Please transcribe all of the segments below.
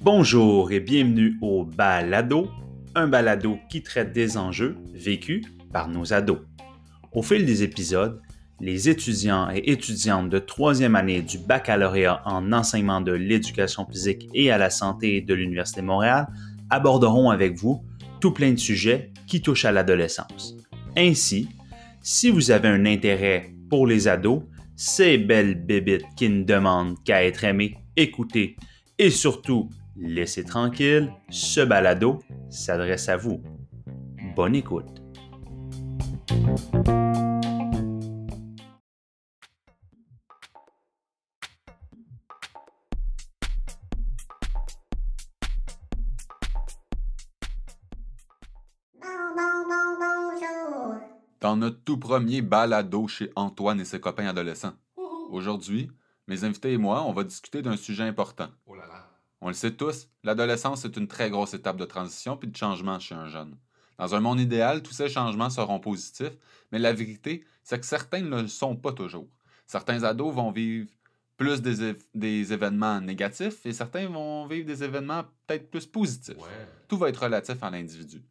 Bonjour et bienvenue au Balado, un balado qui traite des enjeux vécus par nos ados. Au fil des épisodes, les étudiants et étudiantes de troisième année du baccalauréat en enseignement de l'éducation physique et à la santé de l'Université Montréal aborderont avec vous tout plein de sujets qui touchent à l'adolescence. Ainsi, si vous avez un intérêt pour les ados, ces belles bébites qui ne demandent qu'à être aimées, écoutées et surtout laissez tranquille, ce balado s'adresse à vous. Bonne écoute. Dans notre tout premier balado chez Antoine et ses copains adolescents. Aujourd'hui, mes invités et moi, on va discuter d'un sujet important. Oh là là. On le sait tous, l'adolescence est une très grosse étape de transition puis de changement chez un jeune. Dans un monde idéal, tous ces changements seront positifs, mais la vérité, c'est que certains ne le sont pas toujours. Certains ados vont vivre plus des, év- des événements négatifs et certains vont vivre des événements peut-être plus positifs. Ouais. Tout va être relatif à l'individu.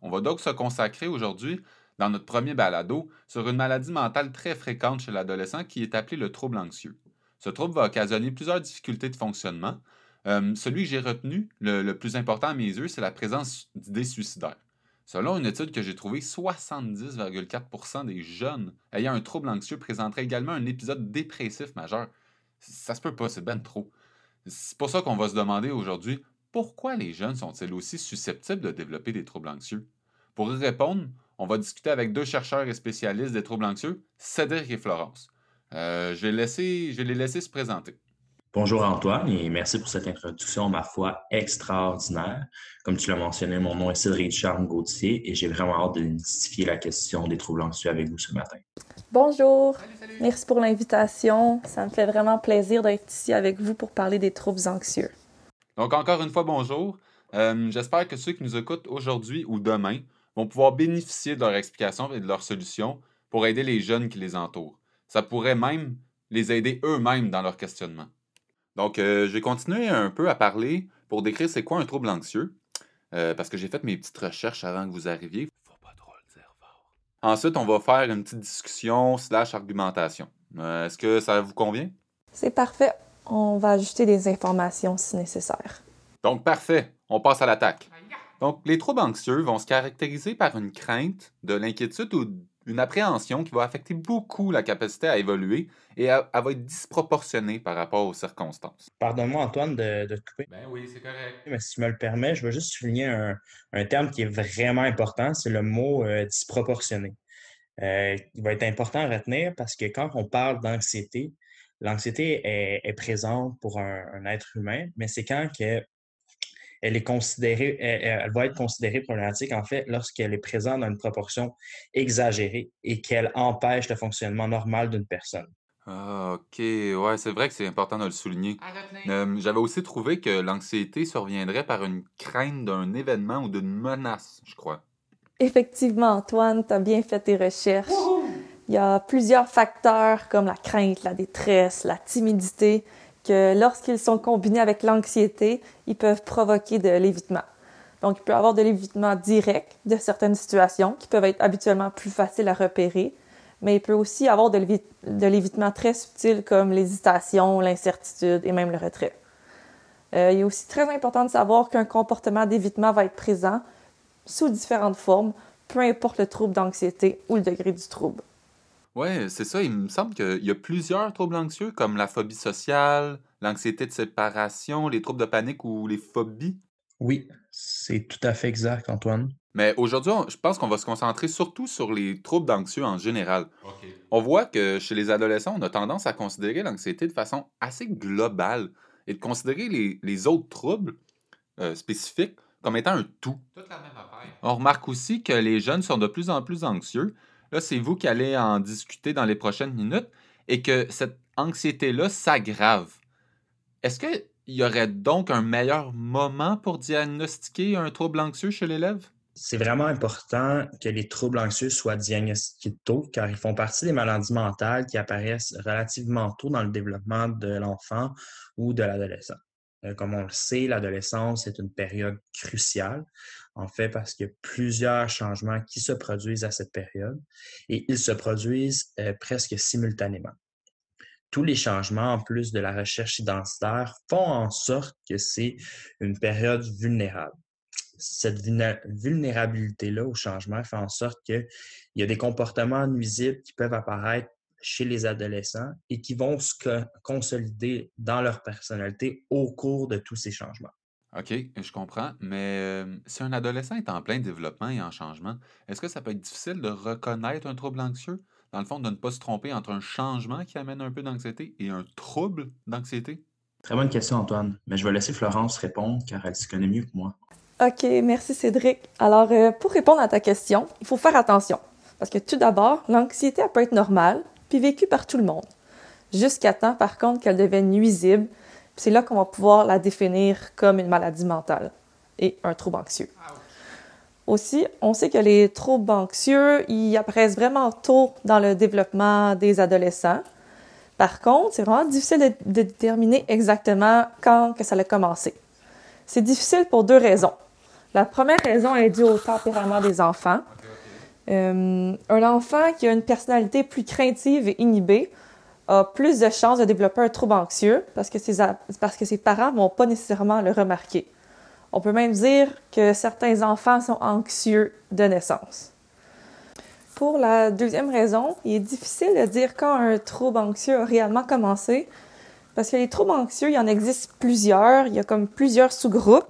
On va donc se consacrer aujourd'hui, dans notre premier balado, sur une maladie mentale très fréquente chez l'adolescent qui est appelée le trouble anxieux. Ce trouble va occasionner plusieurs difficultés de fonctionnement. Euh, celui que j'ai retenu, le, plus important à mes yeux, c'est la présence d'idées suicidaires. Selon une étude que j'ai trouvée, 70,4% des jeunes ayant un trouble anxieux présenteraient également un épisode dépressif majeur. Ça se peut pas, c'est ben trop. C'est pour ça qu'on va se demander aujourd'hui pourquoi les jeunes sont-ils aussi susceptibles de développer des troubles anxieux? Pour y répondre, on va discuter avec deux chercheurs et spécialistes des troubles anxieux, Cédric et Florence. Euh, je, vais laisser, je vais les laisser se présenter. Bonjour Antoine et merci pour cette introduction, ma foi, extraordinaire. Comme tu l'as mentionné, mon nom est Cédric Charles Gauthier et j'ai vraiment hâte de démystifier la question des troubles anxieux avec vous ce matin. Bonjour, Salut, salut. merci pour l'invitation. Ça me fait vraiment plaisir d'être ici avec vous pour parler des troubles anxieux. Donc, encore une fois, bonjour. Euh, J'espère que ceux qui nous écoutent aujourd'hui ou demain vont pouvoir bénéficier de leur explication et de leurs solutions pour aider les jeunes qui les entourent. Ça pourrait même les aider eux-mêmes dans leur questionnement. Donc, euh, je vais continuer un peu à parler pour décrire c'est quoi un trouble anxieux, euh, parce que j'ai fait mes petites recherches avant que vous arriviez. Faut pas trop le dire fort. Ensuite, on va faire une petite discussion slash argumentation. Euh, Est-ce que ça vous convient? C'est parfait, on va ajouter des informations si nécessaire. Donc, parfait. On passe à l'attaque. Donc, les troubles anxieux vont se caractériser par une crainte, de l'inquiétude ou une appréhension qui va affecter beaucoup la capacité à évoluer et elle, elle va être disproportionnée par rapport aux circonstances. Pardonne-moi Antoine de, de te couper, Ben oui, c'est correct. mais si tu me le permets, je veux juste souligner un, un terme qui est vraiment important, c'est le mot euh, disproportionné. Euh, il va être important à retenir parce que quand on parle d'anxiété, l'anxiété est, est présente pour un, un être humain, mais c'est quand que elle est considérée, elle, elle va être considérée problématique, en fait, lorsqu'elle est présente dans une proportion exagérée et qu'elle empêche le fonctionnement normal d'une personne. Ah, ok. Ouais, c'est vrai que c'est important de le souligner. Euh, J'avais aussi trouvé que l'anxiété surviendrait par une crainte d'un événement ou d'une menace, je crois. Effectivement, Antoine, tu as bien fait tes recherches. Il y a plusieurs facteurs comme la crainte, la détresse, la timidité, que lorsqu'ils sont combinés avec l'anxiété, ils peuvent provoquer de l'évitement. Donc, il peut y avoir de l'évitement direct de certaines situations qui peuvent être habituellement plus faciles à repérer, mais il peut aussi y avoir de l'évi- de l'évitement très subtil comme l'hésitation, l'incertitude et même le retrait. Euh, il est aussi très important de savoir qu'un comportement d'évitement va être présent sous différentes formes, peu importe le trouble d'anxiété ou le degré du trouble. Ouais, c'est ça. Il me semble qu'il y a plusieurs troubles anxieux, comme la phobie sociale, l'anxiété de séparation, les troubles de panique ou les phobies. Oui, c'est tout à fait exact, Antoine. Mais aujourd'hui, je pense qu'on va se concentrer surtout sur les troubles d'anxieux en général. On voit que chez les adolescents, on a tendance à considérer l'anxiété de façon assez globale et de considérer les, les autres troubles euh, spécifiques comme étant un tout. Toute la même affaire. On remarque aussi que les jeunes sont de plus en plus anxieux. Là, c'est vous qui allez en discuter dans les prochaines minutes et que cette anxiété-là s'aggrave. Est-ce qu'il y aurait donc un meilleur moment pour diagnostiquer un trouble anxieux chez l'élève? c'est vraiment important que les troubles anxieux soient diagnostiqués tôt, car ils font partie des maladies mentales qui apparaissent relativement tôt dans le développement de l'enfant ou de l'adolescent. Euh, comme on le sait, l'adolescence est une période cruciale, en fait, parce qu'il y a plusieurs changements qui se produisent à cette période et ils se produisent euh, presque simultanément. Tous les changements, en plus de la recherche identitaire, font en sorte que c'est une période vulnérable cette vulnérabilité-là au changement fait en sorte qu'il y a des comportements nuisibles qui peuvent apparaître chez les adolescents et qui vont se consolider dans leur personnalité au cours de tous ces changements. OK, je comprends, mais euh, si un adolescent est en plein développement et en changement, est-ce que ça peut être difficile de reconnaître un trouble anxieux? Dans le fond, de ne pas se tromper entre un changement qui amène un peu d'anxiété et un trouble d'anxiété? Très bonne question, Antoine, mais je vais laisser Florence répondre car elle se connaît mieux que moi. OK, merci Cédric. Alors, euh, pour répondre à ta question, il faut faire attention. Parce que tout d'abord, l'anxiété peut être normale, puis vécue par tout le monde. Jusqu'à temps, par contre, qu'elle devienne nuisible. C'est là qu'on va pouvoir la définir comme une maladie mentale et un trouble anxieux. Aussi, on sait que les troubles anxieux, ils apparaissent vraiment tôt dans le développement des adolescents. Par contre, c'est vraiment difficile de, déterminer exactement quand que ça a commencé. C'est difficile pour deux raisons. La première raison est due au tempérament des enfants. Euh, un enfant qui a une personnalité plus craintive et inhibée a plus de chances de développer un trouble anxieux parce que ses, parce que ses parents vont pas nécessairement le remarquer. On peut même dire que certains enfants sont anxieux de naissance. Pour la deuxième raison, il est difficile de dire quand un trouble anxieux a réellement commencé parce que les troubles anxieux, il y en existe plusieurs, il y a comme plusieurs sous-groupes.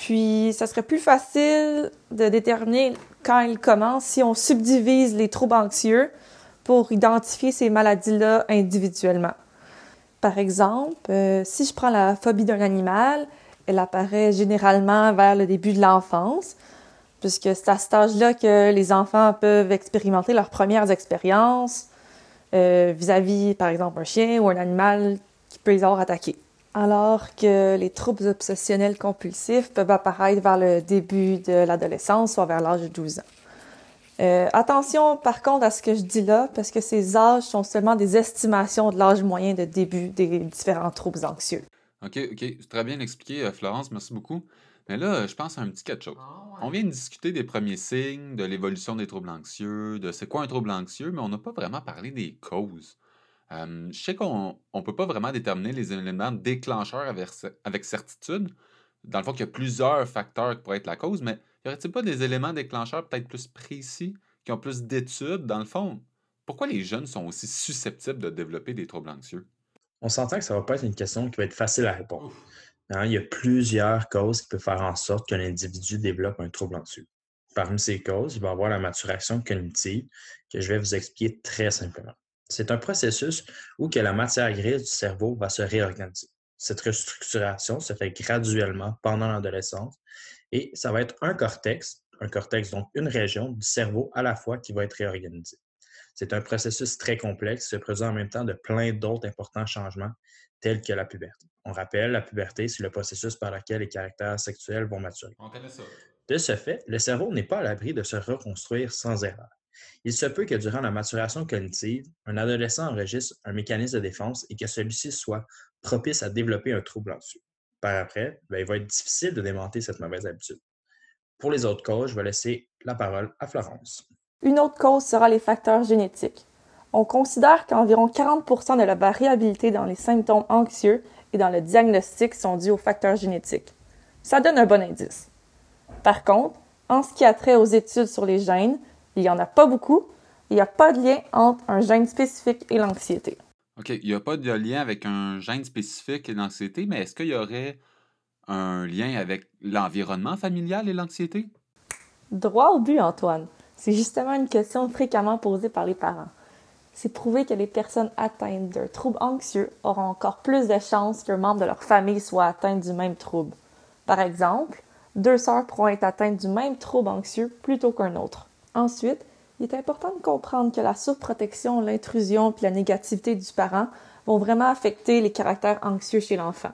Puis, ça serait plus facile de déterminer quand ils commencent si on subdivise les troubles anxieux pour identifier ces maladies-là individuellement. Par exemple, euh, si je prends la phobie d'un animal, elle apparaît généralement vers le début de l'enfance, puisque c'est à cet âge-là que les enfants peuvent expérimenter leurs premières expériences euh, vis-à-vis, par exemple, un chien ou un animal qui peut les avoir attaqués alors que les troubles obsessionnels compulsifs peuvent apparaître vers le début de l'adolescence, soit vers l'âge de 12 ans. Euh, attention par contre à ce que je dis là, parce que ces âges sont seulement des estimations de l'âge moyen de début des différents troubles anxieux. OK, OK. Très bien expliqué, euh, Florence. Merci beaucoup. Mais là, je pense à un petit quelque chose. Ah, on vient de discuter des premiers signes, de l'évolution des troubles anxieux, de c'est quoi un trouble anxieux, mais on n'a pas vraiment parlé des causes je sais qu'on ne peut pas vraiment déterminer les éléments déclencheurs avec, certitude. Dans le fond, qu'il y a plusieurs facteurs qui pourraient être la cause, mais y aurait-il pas des éléments déclencheurs peut-être plus précis, qui ont plus d'études, dans le fond? Pourquoi les jeunes sont aussi susceptibles de développer des troubles anxieux? On s'entend que ça ne va pas être une question qui va être facile à répondre. Hein, il y a plusieurs causes qui peuvent faire en sorte qu'un individu développe un trouble anxieux. Parmi ces causes, il va y avoir la maturation cognitive que je vais vous expliquer très simplement. C'est un processus où que la matière grise du cerveau va se réorganiser. Cette restructuration se fait graduellement pendant l'adolescence et ça va être un cortex, un cortex, donc une région du cerveau à la fois qui va être réorganisée. C'est un processus très complexe qui se produit en même temps de plein d'autres importants changements tels que la puberté. On rappelle, la puberté, c'est le processus par lequel les caractères sexuels vont maturer. De ce fait, le cerveau n'est pas à l'abri de se reconstruire sans erreur. Il se peut que durant la maturation cognitive, un adolescent enregistre un mécanisme de défense et que celui-ci soit propice à développer un trouble anxieux. Par après, ben, il va être difficile de démonter cette mauvaise habitude. Pour les autres causes, je vais laisser la parole à Florence. Une autre cause sera les facteurs génétiques. On considère qu'environ 40% de la variabilité dans les symptômes anxieux et dans le diagnostic sont dus aux facteurs génétiques. Ça donne un bon indice. Par contre, en ce qui a trait aux études sur les gènes, il n'y en a pas beaucoup. Il n'y a pas de lien entre un gène spécifique et l'anxiété. OK. Il n'y a pas de lien avec un gène spécifique et l'anxiété, mais est-ce qu'il y aurait un lien avec l'environnement familial et l'anxiété? Droit au but, Antoine. C'est justement une question fréquemment posée par les parents. C'est prouvé que les personnes atteintes d'un trouble anxieux auront encore plus de chances qu'un membre de leur famille soit atteint du même trouble. Par exemple, deux sœurs pourront être atteintes du même trouble anxieux plutôt qu'un autre. Ensuite, il est important de comprendre que la surprotection, l'intrusion et la négativité du parent vont vraiment affecter les caractères anxieux chez l'enfant.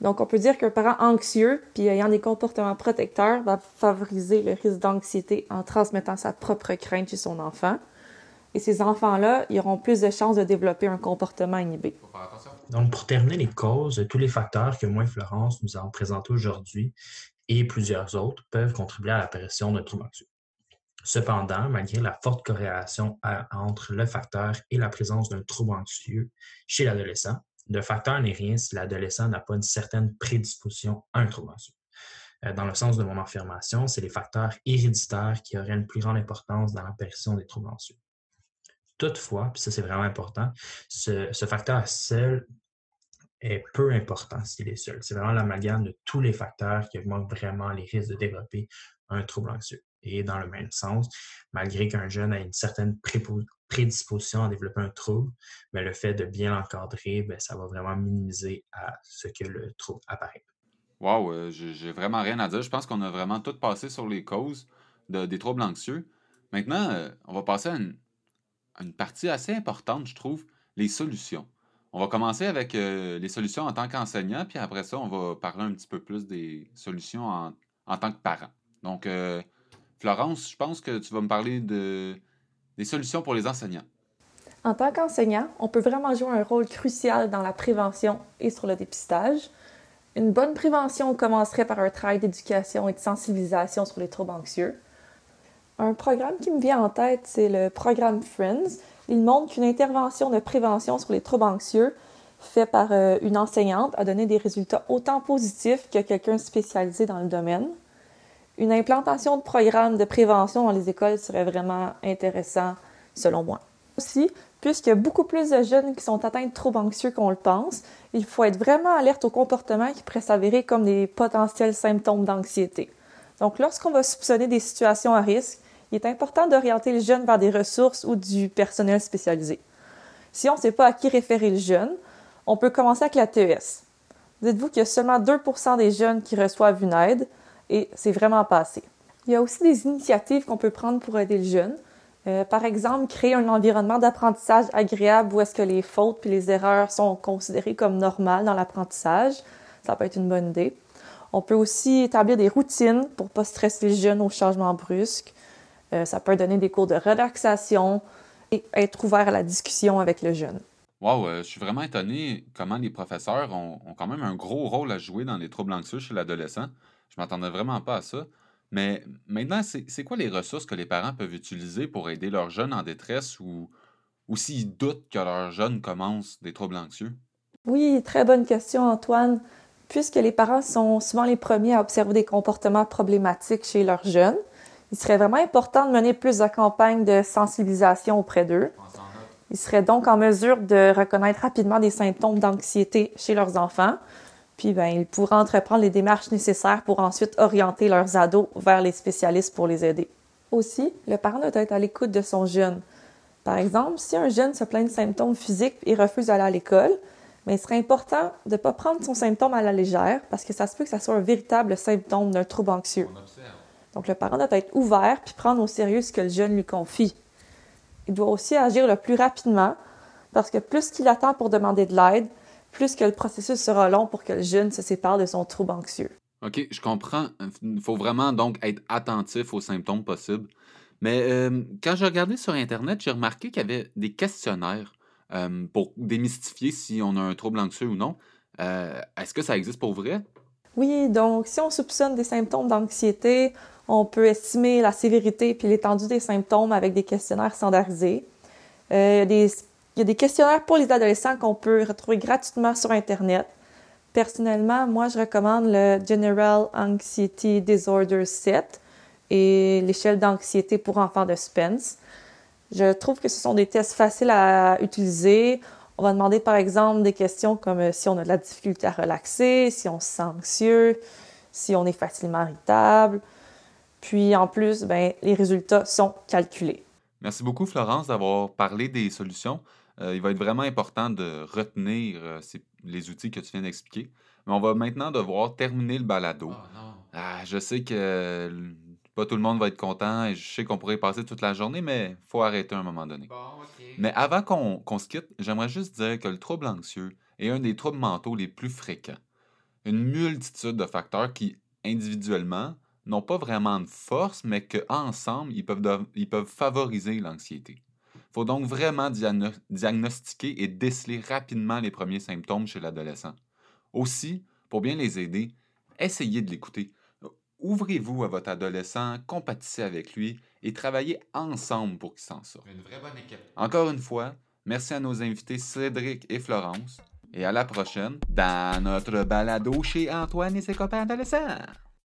Donc, on peut dire qu'un parent anxieux puis ayant des comportements protecteurs va favoriser le risque d'anxiété en transmettant sa propre crainte chez son enfant. Et ces enfants-là, ils auront plus de chances de développer un comportement inhibé. Donc, pour terminer les causes, tous les facteurs que moi et Florence nous avons présentés aujourd'hui et plusieurs autres peuvent contribuer à l'apparition d'un trouble anxieux. Cependant, malgré la forte corrélation entre le facteur et la présence d'un trouble anxieux chez l'adolescent, le facteur n'est rien si l'adolescent n'a pas une certaine prédisposition à un trouble anxieux. Euh, dans le sens de mon affirmation, c'est les facteurs héréditaires qui auraient une plus grande importance dans l'apparition des troubles anxieux. Toutefois, puis ça c'est vraiment important, ce, ce facteur seul est peu important s'il est seul. C'est vraiment l'amalgame de tous les facteurs qui augmentent vraiment les risques de développer un trouble anxieux. Et dans le même sens, malgré qu'un jeune ait une certaine prédisposition à développer un trouble, mais le fait de bien l'encadrer, ben, ça va vraiment minimiser à ce que le trouble apparaît. Wow, euh, j'ai vraiment rien à dire. Je pense qu'on a vraiment tout passé sur les causes des troubles anxieux. Maintenant, euh, on va passer à une, partie assez importante, je trouve, les solutions. On va commencer avec euh, les solutions en tant qu'enseignant, puis après ça, on va parler un petit peu plus des solutions en, en tant que parent. Donc, Florence, je pense que tu vas me parler de, des solutions pour les enseignants. En tant qu'enseignant, on peut vraiment jouer un rôle crucial dans la prévention et sur le dépistage. Une bonne prévention commencerait par un travail d'éducation et de sensibilisation sur les troubles anxieux. Un programme qui me vient en tête, c'est le programme Friends. Il montre qu'une intervention de prévention sur les troubles anxieux faite par euh, une enseignante a donné des résultats autant positifs que quelqu'un spécialisé dans le domaine. Une implantation de programmes de prévention dans les écoles serait vraiment intéressant, selon moi. Aussi, puisqu'il y a beaucoup plus de jeunes qui sont atteints de troubles anxieux qu'on le pense, il faut être vraiment alerte aux comportements qui pourraient s'avérer comme des potentiels symptômes d'anxiété. Donc, lorsqu'on va soupçonner des situations à risque, il est important d'orienter le jeune vers des ressources ou du personnel spécialisé. Si on ne sait pas à qui référer le jeune, on peut commencer avec la TES. Dites-vous qu'il y a seulement 2% des jeunes qui reçoivent une aide, et c'est vraiment passé. Il y a aussi des initiatives qu'on peut prendre pour aider le jeune. Euh, par exemple, créer un environnement d'apprentissage agréable où est-ce que les fautes puis les erreurs sont considérées comme normales dans l'apprentissage. Ça peut être une bonne idée. On peut aussi établir des routines pour pas stresser le jeune aux changements brusques. Euh, ça peut donner des cours de relaxation et être ouvert à la discussion avec le jeune. Wow, euh, je suis vraiment étonné comment les professeurs ont, ont, quand même un gros rôle à jouer dans les troubles anxieux chez l'adolescent. Je m'attendais vraiment pas à ça. Mais maintenant, c'est quoi les ressources que les parents peuvent utiliser pour aider leurs jeunes en détresse ou, ou s'ils doutent que leur jeune commence des troubles anxieux? Oui, très bonne question, Antoine. Puisque les parents sont souvent les premiers à observer des comportements problématiques chez leurs jeunes, il serait vraiment important de mener plus de campagnes de sensibilisation auprès d'eux. Ils seraient donc en mesure de reconnaître rapidement des symptômes d'anxiété chez leurs enfants, puis, ben, ils pourront entreprendre les démarches nécessaires pour ensuite orienter leurs ados vers les spécialistes pour les aider. Aussi, le parent doit être à l'écoute de son jeune. Par exemple, si un jeune se plaint de symptômes physiques et refuse d'aller à l'école, mais ben, il serait important de ne pas prendre son symptôme à la légère parce que ça se peut que ça soit un véritable symptôme d'un trouble anxieux. Donc, le parent doit être ouvert puis prendre au sérieux ce que le jeune lui confie. Il doit aussi agir le plus rapidement parce que plus qu'il attend pour demander de l'aide, plus que le processus sera long pour que le jeune se sépare de son trouble anxieux. OK, je comprends. Il faut vraiment donc être attentif aux symptômes possibles. Mais euh, quand j'ai regardé sur Internet, j'ai remarqué qu'il y avait des questionnaires euh, pour démystifier si on a un trouble anxieux ou non. Euh, est-ce que ça existe pour vrai? Oui, donc si on soupçonne des symptômes d'anxiété, on peut estimer la sévérité puis l'étendue des symptômes avec des questionnaires standardisés. Euh, il y a des questionnaires pour les adolescents qu'on peut retrouver gratuitement sur Internet. Personnellement, moi, je recommande le General Anxiety Disorder Set et l'échelle d'anxiété pour enfants de Spence. Je trouve que ce sont des tests faciles à utiliser. On va demander par exemple des questions comme euh, si on a de la difficulté à relaxer, si on se sent anxieux, si on est facilement irritable. Puis en plus, ben, les résultats sont calculés. Merci beaucoup Florence d'avoir parlé des solutions. Euh, il va être vraiment important de retenir euh, les outils que tu viens d'expliquer. Mais on va maintenant devoir terminer le balado. Oh, ah, je sais que pas tout le monde va être content et je sais qu'on pourrait passer toute la journée, mais il faut arrêter à un moment donné. Mais avant qu'on se quitte, j'aimerais juste dire que le trouble anxieux est un des troubles mentaux les plus fréquents. une multitude de facteurs qui, individuellement, n'ont pas vraiment de force, mais qu'ensemble, ils peuvent, ils peuvent favoriser l'anxiété. Il faut donc vraiment diagnostiquer et déceler rapidement les premiers symptômes chez l'adolescent. Aussi, pour bien les aider, essayez de l'écouter. Ouvrez-vous à votre adolescent, compatissez avec lui et travaillez ensemble pour qu'il s'en sorte. Une vraie bonne équipe. Encore une fois, merci à nos invités Cédric et Florence et à la prochaine dans notre balado chez Antoine et ses copains adolescents.